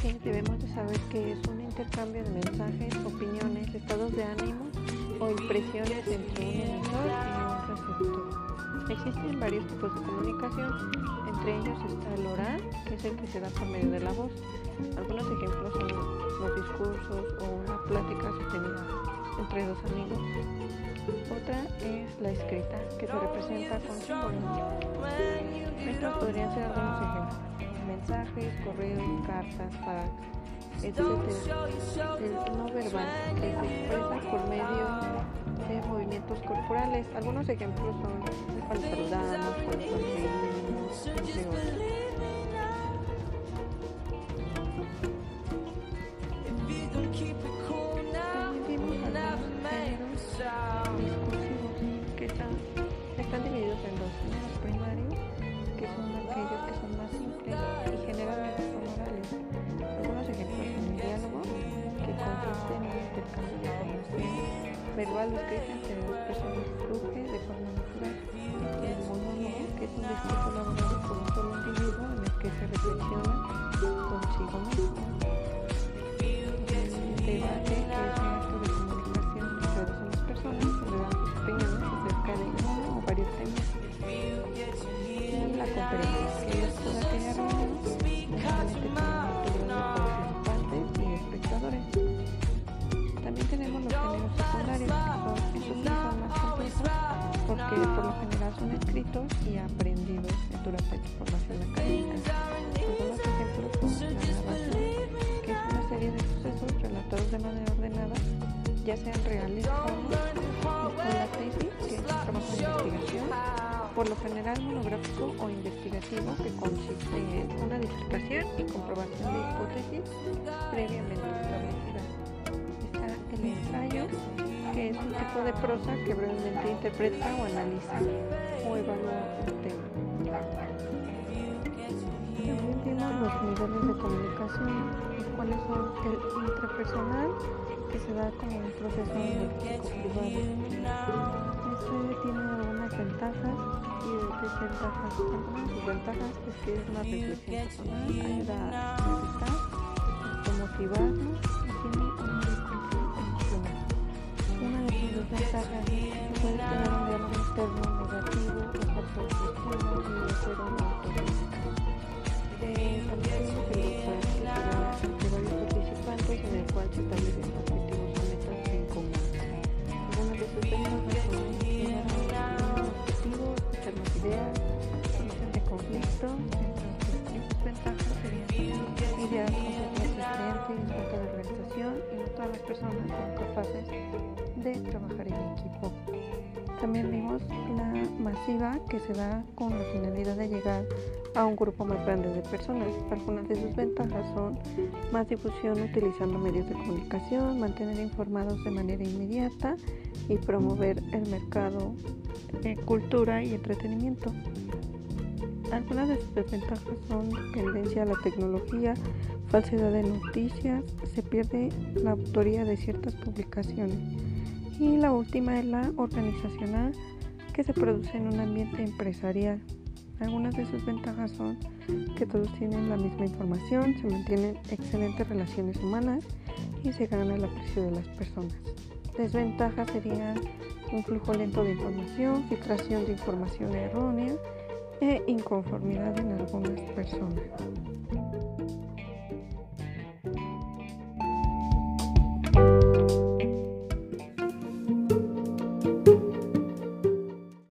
debemos de saber que es un intercambio de mensajes, opiniones, estados de ánimo o impresiones entre un emisor y un receptor. Existen varios tipos de comunicación, entre ellos está el oral, que es el que se da por medio de la voz. Algunos ejemplos son los discursos o una plática sostenida entre dos amigos. Otra es la escrita, que se representa con símbolos. Estos podrían ser algunos ejemplos mensajes, correos, cartas, fax, etc. El no verbal que se expresa por medio de movimientos corporales. Algunos ejemplos son cuando saludamos, cuando verbal escrita entre dos personas fluye de forma natural. El monólogo, que es un discurso elaborado por un solo individuo en el que se reflexiona general son escritos y aprendidos durante su formación académica. Algunos ejemplos son la narración, que es una serie de sucesos relatados de manera ordenada, ya sean reales o no, o la tesis, que es un trabajo de investigación, por lo general monográfico o investigativo, que consiste en una disertación y comprobación de hipótesis previamente establecidas el ensayo, es un tipo de prosa que brevemente interpreta o analiza o evalúa un tema. También vimos los niveles de comunicación, los cuales son el intrapersonal, que se da como un proceso privado. Este tiene algunas ventajas y desventajas. Algunas ventajas es que es una reflexión personal, ayuda a a motivarnos una de organización y no todas las personas son capaces de trabajar en equipo. También vimos la masiva que se da con la finalidad de llegar a un grupo más grande de personas. Algunas de sus ventajas son más difusión utilizando medios de comunicación, mantener informados de manera inmediata y promover el mercado cultura y entretenimiento. Algunas de sus desventajas son tendencia a la tecnología, falsedad de noticias, se pierde la autoría de ciertas publicaciones. Y la última es la organizacional que se produce en un ambiente empresarial. Algunas de sus ventajas son que todos tienen la misma información, se mantienen excelentes relaciones humanas y se gana el aprecio de las personas. Desventajas serían un flujo lento de información, filtración de información errónea e inconformidad en algunas personas.